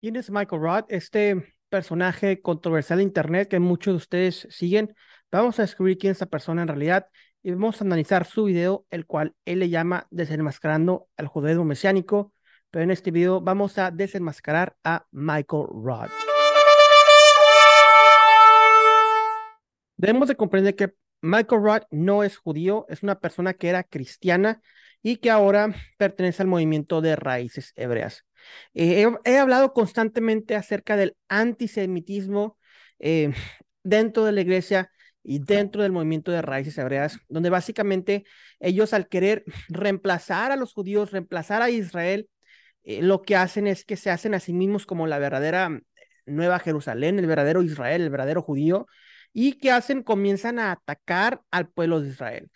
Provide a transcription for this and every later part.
¿Quién es Michael Roth? Este personaje controversial de Internet que muchos de ustedes siguen. Vamos a descubrir quién es esta persona en realidad y vamos a analizar su video, el cual él le llama Desenmascarando al judaísmo mesiánico. Pero en este video vamos a desenmascarar a Michael Roth. Debemos de comprender que Michael Roth no es judío, es una persona que era cristiana y que ahora pertenece al movimiento de raíces hebreas. Eh, he, hablado constantemente acerca del antisemitismo eh, dentro de la iglesia y dentro del movimiento de raíces hebreas, donde básicamente ellos al querer reemplazar a los judíos, reemplazar a Israel, eh, lo que hacen es que se hacen a sí mismos como la verdadera Nueva Jerusalén, el verdadero Israel, el verdadero judío, y que hacen, comienzan a atacar al pueblo de Israel.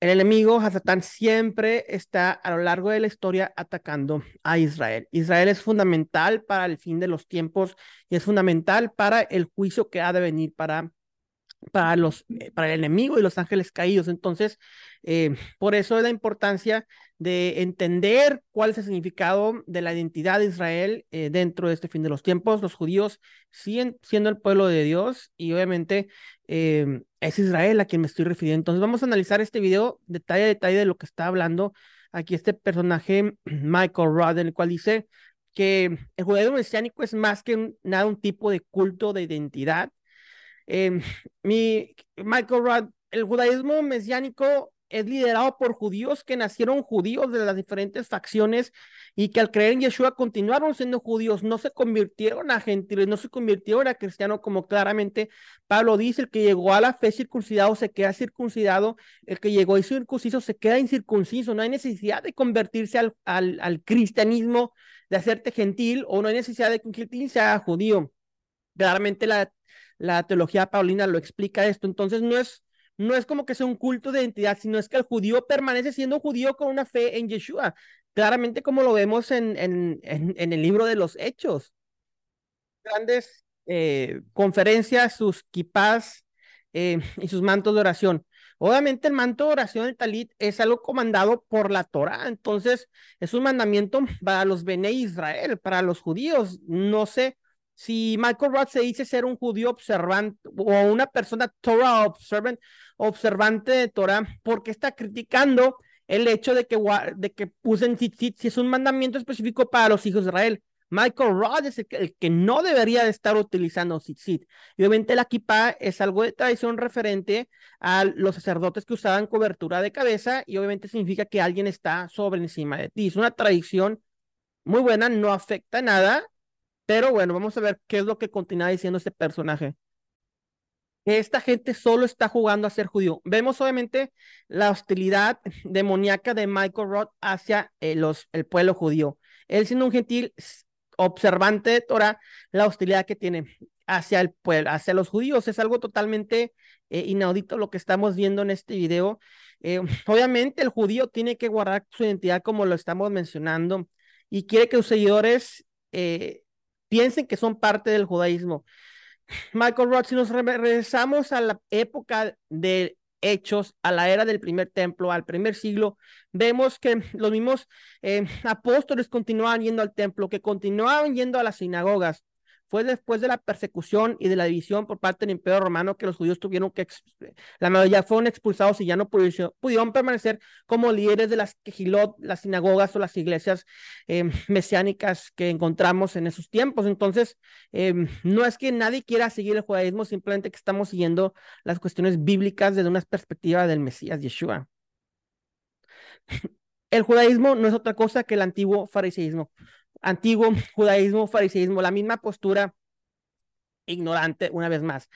El enemigo, Hasatán, siempre está a lo largo de la historia atacando a Israel. Israel es fundamental para el fin de los tiempos y es fundamental para el juicio que ha de venir para, para, los, eh, para el enemigo y los ángeles caídos. Entonces, eh, por eso es la importancia de entender cuál es el significado de la identidad de Israel eh, dentro de este fin de los tiempos. Los judíos siguen siendo el pueblo de Dios y obviamente es Israel a quien me estoy refiriendo. Entonces vamos a analizar este video detalle a detalle de lo que está hablando aquí este personaje, Michael Rudd, en el cual dice que el judaísmo mesiánico es más que nada un tipo de culto de identidad. Eh, mi, Michael Rudd, el judaísmo mesiánico es liderado por judíos que nacieron judíos de las diferentes facciones y que al creer en Yeshua continuaron siendo judíos, no se convirtieron a gentiles, no se convirtieron a cristianos como claramente Pablo dice, el que llegó a la fe circuncidado se queda circuncidado, el que llegó a circunciso se queda incircunciso, no hay necesidad de convertirse al, al, al cristianismo, de hacerte gentil, o no hay necesidad de gentil sea judío. Claramente la, la teología paulina lo explica esto, entonces no es no es como que sea un culto de identidad, sino es que el judío permanece siendo judío con una fe en Yeshua, claramente como lo vemos en, en, en, el libro de los Hechos. Grandes eh, conferencias, sus kipás eh, y sus mantos de oración. Obviamente el manto de oración del talit es algo comandado por la Torah, entonces es un mandamiento para los Bene Israel, para los judíos. No sé si Michael Roth se dice ser un judío observante o una persona Torah observant, observante de Torah, porque está criticando el hecho de que, de que usen tzitzit si es un mandamiento específico para los hijos de Israel. Michael Roth es el que, no debería de estar utilizando tzitzit. Y obviamente la kippah es algo de tradición referente a los sacerdotes que usaban cobertura de cabeza y obviamente significa que alguien está sobre encima de ti. Es una tradición muy buena, no afecta nada pero bueno, vamos a ver qué es lo que continúa diciendo este personaje. Esta gente solo está jugando a ser judío. Vemos obviamente la hostilidad demoníaca de Michael Roth hacia eh, los, el pueblo judío. Él siendo un gentil observante de Torah, la hostilidad que tiene hacia el pueblo, hacia los judíos. Es algo totalmente eh, inaudito lo que estamos viendo en este video. Eh, obviamente el judío tiene que guardar su identidad como lo estamos mencionando y quiere que sus seguidores piensen que son parte del judaísmo. Michael Roth, si nos regresamos a la época de Hechos, a la era del primer templo, al primer siglo, vemos que los mismos eh, apóstoles continuaban yendo al templo, que continuaban yendo a las sinagogas. Fue después de la persecución y de la división por parte del Imperio Romano que los judíos tuvieron que, la mayoría fueron expulsados y ya no pudieron, permanecer como líderes de las quejilot, las sinagogas o las iglesias eh, mesiánicas que encontramos en esos tiempos. Entonces, eh, no es que nadie quiera seguir el judaísmo, simplemente que estamos siguiendo las cuestiones bíblicas desde una perspectiva del Mesías Yeshua. El judaísmo no es otra cosa que el antiguo fariseísmo antiguo judaísmo, fariseísmo, la misma postura ignorante, una vez más.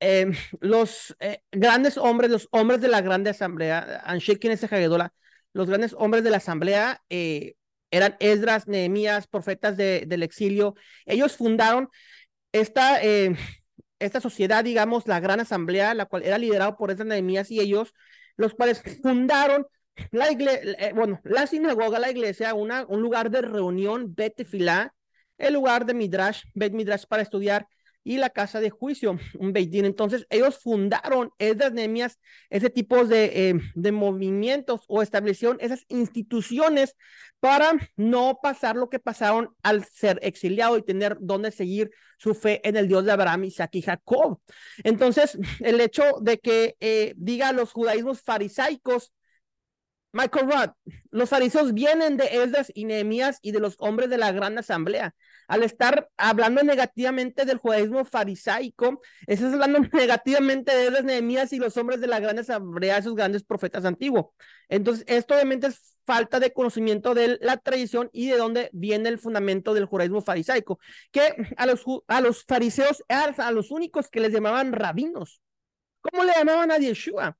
Em, los eh, grandes hombres, los hombres de la grande asamblea, los grandes hombres de la asamblea eh, eran Esdras, Nehemías, profetas de, del exilio. Ellos fundaron esta, eh, esta sociedad, digamos, la gran asamblea, la cual era liderado por Esdras, Nehemías y ellos, los cuales fundaron la iglesia, eh, bueno, la sinagoga, la iglesia, una, un lugar de reunión, Bet el lugar de Midrash, Bet Midrash para estudiar y la casa de juicio, un Beitín. Entonces, ellos fundaron esas Nehemías, ese tipo de, eh, de movimientos o establecieron esas instituciones para no pasar lo que pasaron al ser exiliado y tener donde seguir su fe en el Dios de Abraham, Isaac y Jacob. Entonces, el hecho de que eh, diga los judaísmos farisaicos, Michael Roth, los fariseos vienen de Esdras y Nehemías y de los hombres de la gran asamblea. Al estar hablando negativamente del judaísmo farisaico, estás hablando negativamente de Esdras, Nehemías y los hombres de la gran asamblea, esos grandes profetas antiguos. Entonces, esto obviamente es falta de conocimiento de la tradición y de dónde viene el fundamento del judaísmo farisaico, que a los, a los fariseos eran a los únicos que les llamaban rabinos. ¿Cómo le llamaban a Yeshua?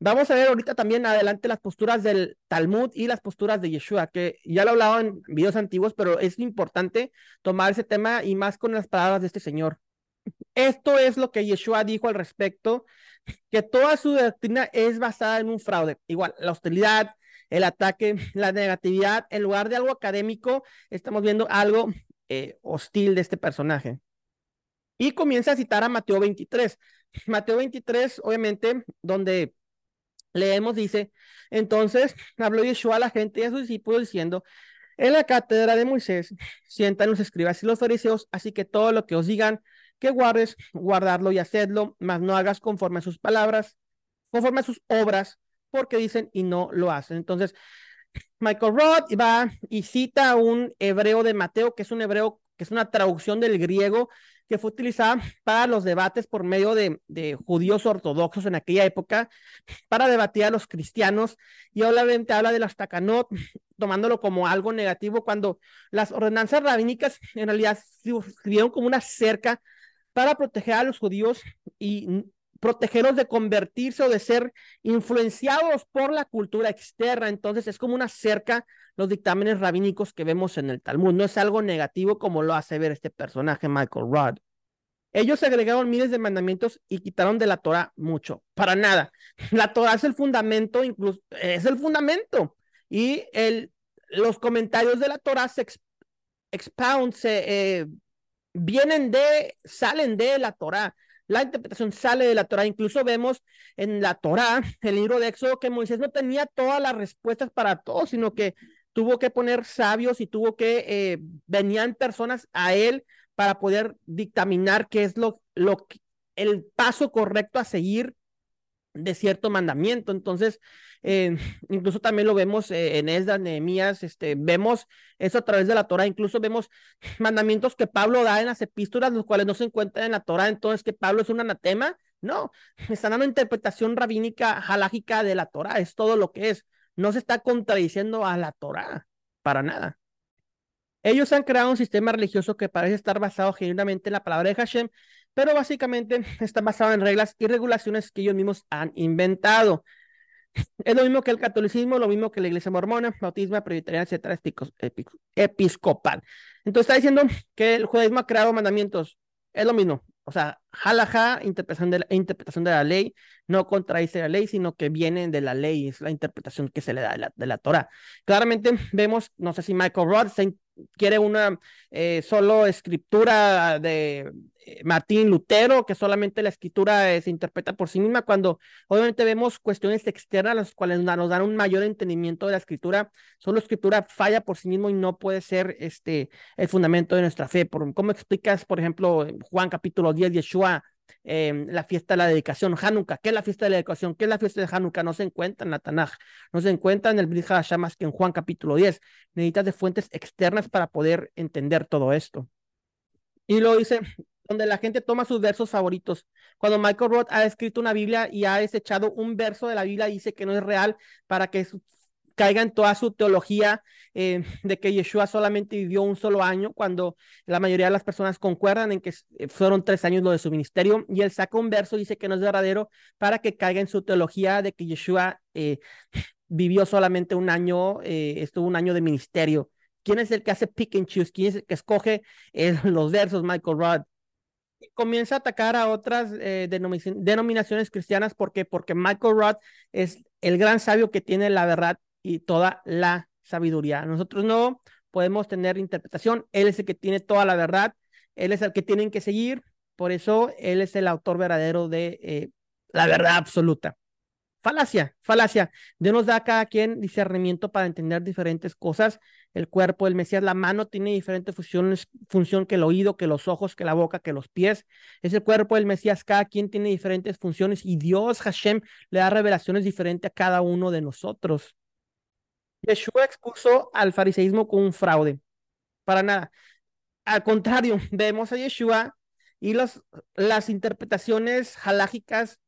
Vamos a ver ahorita también adelante las posturas del Talmud y las posturas de Yeshua, que ya lo hablaba en videos antiguos, pero es importante tomar ese tema y más con las palabras de este señor. Esto es lo que Yeshua dijo al respecto, que toda su doctrina es basada en un fraude. Igual, la hostilidad, el ataque, la negatividad, en lugar de algo académico, estamos viendo algo eh, hostil de este personaje. Y comienza a citar a Mateo 23. Mateo 23, obviamente, donde Leemos, dice, entonces habló Yeshua a la gente y a sus discípulos diciendo, en la cátedra de Moisés sientan los escribas y los fariseos, así que todo lo que os digan que guardes, guardarlo y hacedlo, mas no hagas conforme a sus palabras, conforme a sus obras, porque dicen y no lo hacen. Entonces, Michael Roth va y cita un hebreo de Mateo, que es un hebreo, que es una traducción del griego, que fue utilizada para los debates por medio de, judíos ortodoxos en aquella época, para debatir a los cristianos, y obviamente habla de las takanot, tomándolo como algo negativo, cuando las ordenanzas rabínicas en realidad sirvieron como una cerca para proteger a los judíos y protegerlos de convertirse o de ser influenciados por la cultura externa. Entonces es como una cerca los dictámenes rabínicos que vemos en el Talmud. No es algo negativo como lo hace ver este personaje, Michael Rudd. Ellos agregaron miles de mandamientos y quitaron de la Torah mucho. Para nada. La Torah es el fundamento, incluso es el fundamento. Y el, los comentarios de la Torah se expound, se, eh, vienen de, salen de la Torah. La interpretación sale de la Torah. Incluso vemos en la Torah, el libro de Éxodo, que Moisés no tenía todas las respuestas para todo, sino que tuvo que poner sabios y tuvo que, eh, venían personas a él para poder dictaminar qué es lo, lo, el paso correcto a seguir de cierto mandamiento. Entonces, eh, incluso también lo vemos eh, en Esdras, Nehemías, este, vemos eso a través de la Torah, incluso vemos mandamientos que Pablo da en las epístolas, los cuales no se encuentran en la Torah, entonces que Pablo es un anatema. No, está dando interpretación rabínica, halágica de la Torah, es todo lo que es no se está contradiciendo a la Torah, para nada. Ellos han creado un sistema religioso que parece estar basado genuinamente en la palabra de Hashem, pero básicamente está basado en reglas y regulaciones que ellos mismos han inventado. Es lo mismo que el catolicismo, lo mismo que la iglesia mormona, bautismo, presbiteriana, etcétera, episcopal. Entonces está diciendo que el judaísmo ha creado mandamientos. Es lo mismo o sea, halajá, interpretación de, la, interpretación de la ley, no contradice la ley, sino que viene de la ley, es la interpretación que se le da de la, de la Torah. Claramente vemos, no sé si Michael Roth quiere una eh, solo escritura de Martín Lutero, que solamente la escritura eh, se interpreta por sí misma, cuando obviamente vemos cuestiones externas, las cuales nos dan un mayor entendimiento de la escritura, solo escritura falla por sí mismo y no puede ser este, el fundamento de nuestra fe. Por, ¿Cómo explicas, por ejemplo, Juan capítulo 10, Yeshua? Em, la fiesta de la dedicación, Hanukkah. ¿Qué es la fiesta de la dedicación? ¿Qué es la fiesta de Hanukkah? No se encuentra en la no se encuentra en el Brit más que en Juan capítulo 10. Necesitas de fuentes externas para poder entender todo esto. Y lo dice, donde la gente toma sus versos favoritos. Cuando Michael Roth ha escrito una Biblia y ha desechado un verso de la Biblia, dice que no es real para que caiga en toda su teología eh, de que Yeshua solamente vivió un solo año, cuando la mayoría de las personas concuerdan en que eh, fueron tres años lo de su ministerio, y él saca un verso, dice que no es verdadero, para que caiga en su teología de que Yeshua eh, vivió solamente un año, estuvo un año de ministerio. ¿Quién es el que hace pick and choose? ¿Quién es el que escoge los versos, Michael Roth? Comienza a atacar a otras denominaciones cristianas. ¿Por qué? Porque Michael Roth es el gran sabio que tiene la verdad y toda la sabiduría. Nosotros no podemos tener interpretación, Él es el que tiene toda la verdad Él es el que tienen que seguir, por eso Él es el autor verdadero de eh, la verdad absoluta. Falacia, falacia. Dios nos da a cada quien discernimiento para entender diferentes cosas. El cuerpo, el Mesías, la mano tiene diferentes funciones, función que el oído, que los ojos, que la boca, que los pies. Es el cuerpo del Mesías, cada quien tiene diferentes funciones y Dios, Hashem, le da revelaciones diferentes a cada uno de nosotros. Yeshua expuso al fariseísmo como un fraude. Para nada. Al contrario, vemos a Yeshua y las interpretaciones halágicas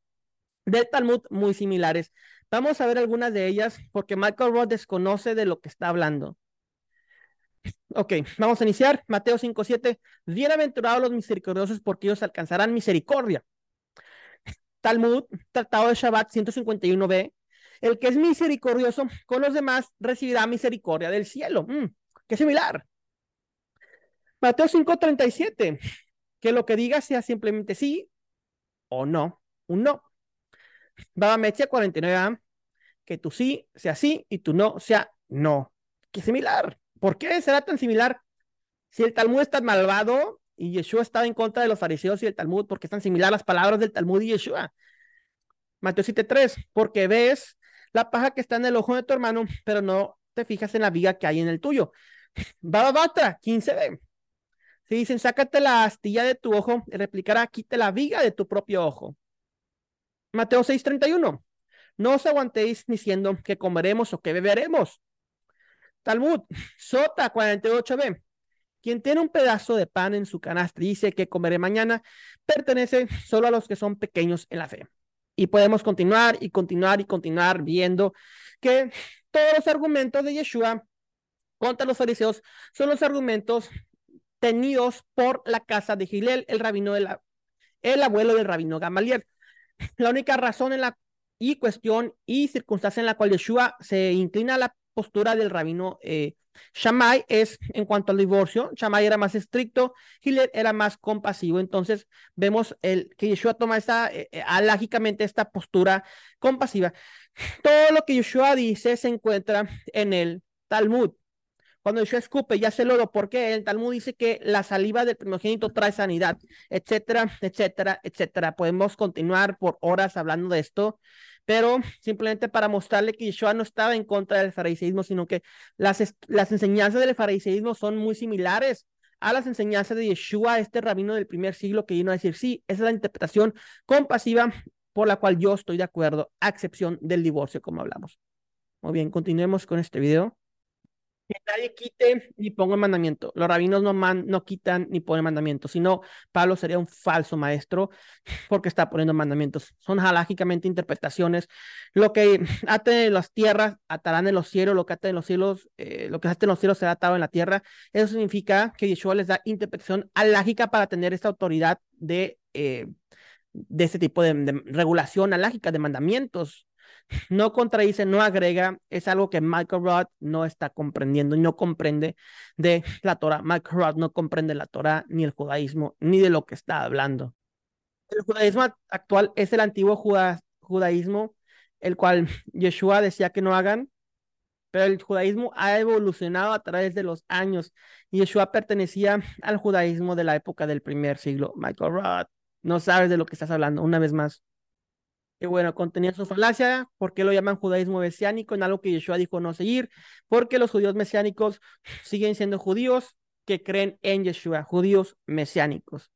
del Talmud muy similares. Vamos a ver algunas de ellas porque Michael Roth desconoce de lo que está hablando. Ok, vamos a iniciar. Mateo 5.7. Bienaventurados los misericordiosos porque ellos alcanzarán misericordia. Talmud, Tratado de Shabbat 151b. El que es misericordioso con los demás recibirá misericordia del cielo. Mm, qué similar. Mateo 5.37. Que lo que diga sea simplemente sí o no. Un no. Baba Metzia 49a, que tú sí sea sí y tú no sea no. Qué similar. ¿Por qué será tan similar? Si el Talmud es tan malvado y Yeshua estaba en contra de los fariseos y el Talmud, porque están similar las palabras del Talmud y Yeshua. Mateo 7.3, porque ves la paja que está en el ojo de tu hermano, pero no te fijas en la viga que hay en el tuyo. Baba Batra 15b. Si dicen, sácate la astilla de tu ojo, replicará, quite la viga de tu propio ojo. Mateo 6:31. No os aguantéis diciendo que comeremos o que beberemos. Talmud, Sota 48b. Quien tiene un pedazo de pan en su canasta y dice que comeré mañana, pertenece solo a los que son pequeños en la fe. Y podemos continuar y continuar y continuar viendo que todos los argumentos de Yeshua contra los fariseos son los argumentos tenidos por la casa de Gilel, el rabino el abuelo del rabino Gamaliel. La única razón en la y cuestión y circunstancia en la cual Yeshua se inclina a la postura del rabino eh, Shammai es en cuanto al divorcio. Shammai era más estricto, Hillel era más compasivo. Entonces vemos el, que Yeshua toma esta, eh, eh esta postura compasiva. Todo lo que Yeshua dice se encuentra en el Talmud. Cuando Yeshua escupe, ya se lodo, porque el Talmud dice que la saliva del primogénito trae sanidad, etcétera, etcétera, etcétera. Podemos continuar por horas hablando de esto, pero simplemente para mostrarle que Yeshua no estaba en contra del fariseísmo, sino que las, las enseñanzas del fariseísmo son muy similares a las enseñanzas de Yeshua, este rabino del primer siglo que vino a decir, sí, esa es la interpretación compasiva por la cual yo estoy de acuerdo, a excepción del divorcio, como hablamos. Muy bien, continuemos con este video que nadie quite ni ponga mandamiento. Los rabinos no, no quitan ni ponen mandamientos, sino Pablo sería un falso maestro porque está poniendo mandamientos. Son halágicamente interpretaciones. Lo que ate en las tierras, atarán en los cielos, lo que ate en los cielos, eh, lo que ate en los cielos será atado en la tierra. Eso significa que Yeshua les da interpretación halágica para tener esta autoridad de, eh, de este tipo de, de regulación halágica, de mandamientos no contradice, no agrega, es algo que Michael Roth no está comprendiendo y no comprende de la Torah. Michael Roth no comprende la Torah ni el judaísmo ni de lo que está hablando. El judaísmo actual es el antiguo judaísmo, el cual Yeshua decía que no hagan, pero el judaísmo ha evolucionado a través de los años. Yeshua pertenecía al judaísmo de la época del primer siglo. Michael Roth, no sabes de lo que estás hablando, una vez más. Y bueno, contenía su falacia, porque lo llaman judaísmo mesiánico, en algo que Yeshua dijo no seguir, porque los judíos mesiánicos siguen siendo judíos que creen en Yeshua, judíos mesiánicos.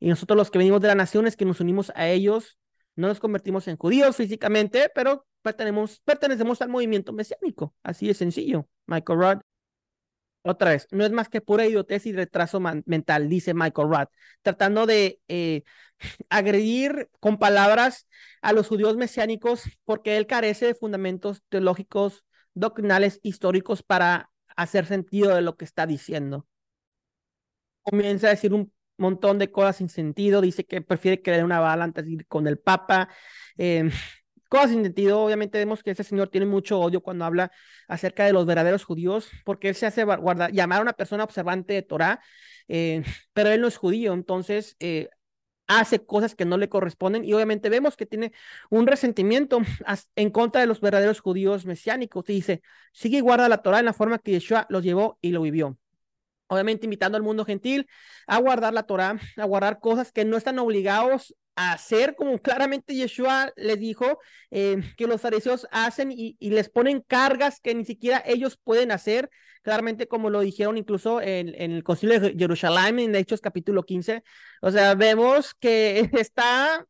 Y nosotros los que venimos de las naciones, que nos unimos a ellos, no nos convertimos en judíos físicamente, pero pertenecemos, pertenecemos al movimiento mesiánico. Así de sencillo. Michael Rudd. Otra vez, no es más que pura idiotez y retraso mental, dice Michael Rudd, tratando de eh, agredir con palabras a los judíos mesiánicos porque él carece de fundamentos teológicos, doctrinales, históricos para hacer sentido de lo que está diciendo. Comienza a decir un montón de cosas sin sentido, dice que prefiere creer una bala antes de ir con el Papa. Eh, cosas sin sentido. Obviamente vemos que ese señor tiene mucho odio cuando habla acerca de los verdaderos judíos, porque él se hace guardar, llamar a una persona observante de Torah, eh, pero él no es judío, entonces eh, hace cosas que no le corresponden y obviamente vemos que tiene un resentimiento en contra de los verdaderos judíos mesiánicos. Y dice, sigue y guarda la Torah en la forma que Yeshua lo llevó y lo vivió. Obviamente invitando al mundo gentil a guardar la Torah, a guardar cosas que no están obligados a hacer, como claramente Yeshua les dijo, eh, que los fariseos hacen y, les ponen cargas que ni siquiera ellos pueden hacer, claramente como lo dijeron incluso en, el concilio de Jerusalén, en Hechos capítulo 15. O sea, vemos que está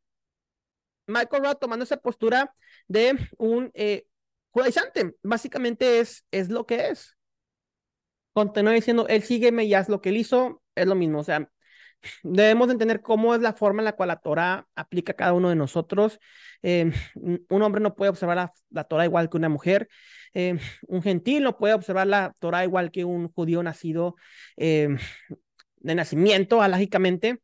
Michael Roth tomando esa postura de un eh, judaizante. Básicamente es, es lo que es. Continúa diciendo, él sígueme y haz lo que él hizo, es lo mismo. O sea, debemos entender cómo es la forma en la cual la Torah aplica a cada uno de nosotros. Eh, un hombre no puede observar la, la Torah igual que una mujer. Eh, un gentil no puede observar la Torah igual que un judío nacido eh, de nacimiento, alágicamente.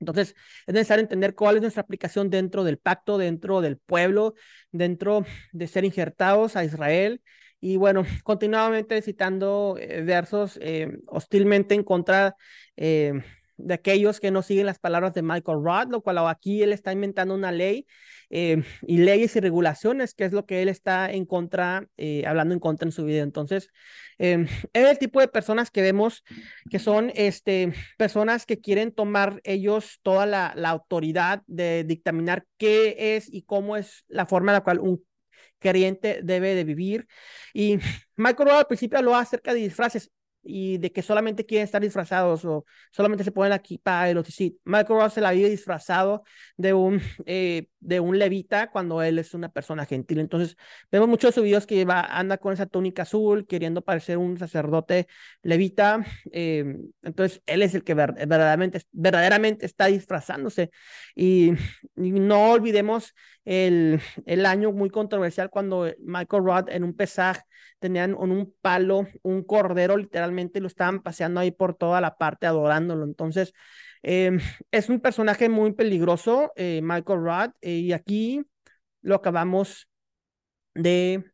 Entonces, es necesario entender cuál es nuestra aplicación dentro del pacto, dentro del pueblo, dentro de ser injertados a Israel. Y bueno, continuamente citando eh, versos eh, hostilmente en contra eh, de aquellos que no siguen las palabras de Michael Roth, lo cual aquí él está inventando una ley eh, y leyes y regulaciones, que es lo que él está en contra, eh, hablando en contra en su video. Entonces, eh, es el tipo de personas que vemos que son este, personas que quieren tomar ellos toda la, la autoridad de dictaminar qué es y cómo es la forma en la cual un creyente debe de vivir. Y Michael Roth al principio habló acerca de disfraces y de que solamente quieren estar disfrazados o solamente se ponen aquí para el sí. Michael Ross se la vive disfrazado de un, eh, de un levita cuando él es una persona gentil. Entonces, vemos muchos de sus videos que va, anda con esa túnica azul, queriendo parecer un sacerdote levita. Eh, entonces, él es el que verdaderamente, verdaderamente está disfrazándose. Y no olvidemos el, el, año muy controversial cuando Michael Roth en un pesaje tenían en un palo un cordero, literalmente lo estaban paseando ahí por toda la parte adorándolo. Entonces, eh, es un personaje muy peligroso, eh, Michael Roth, eh, y aquí lo acabamos de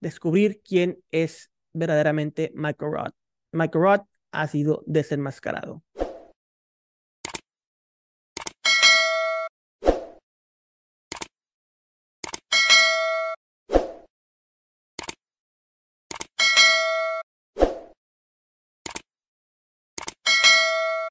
descubrir quién es verdaderamente Michael Roth. Michael Roth ha sido desenmascarado.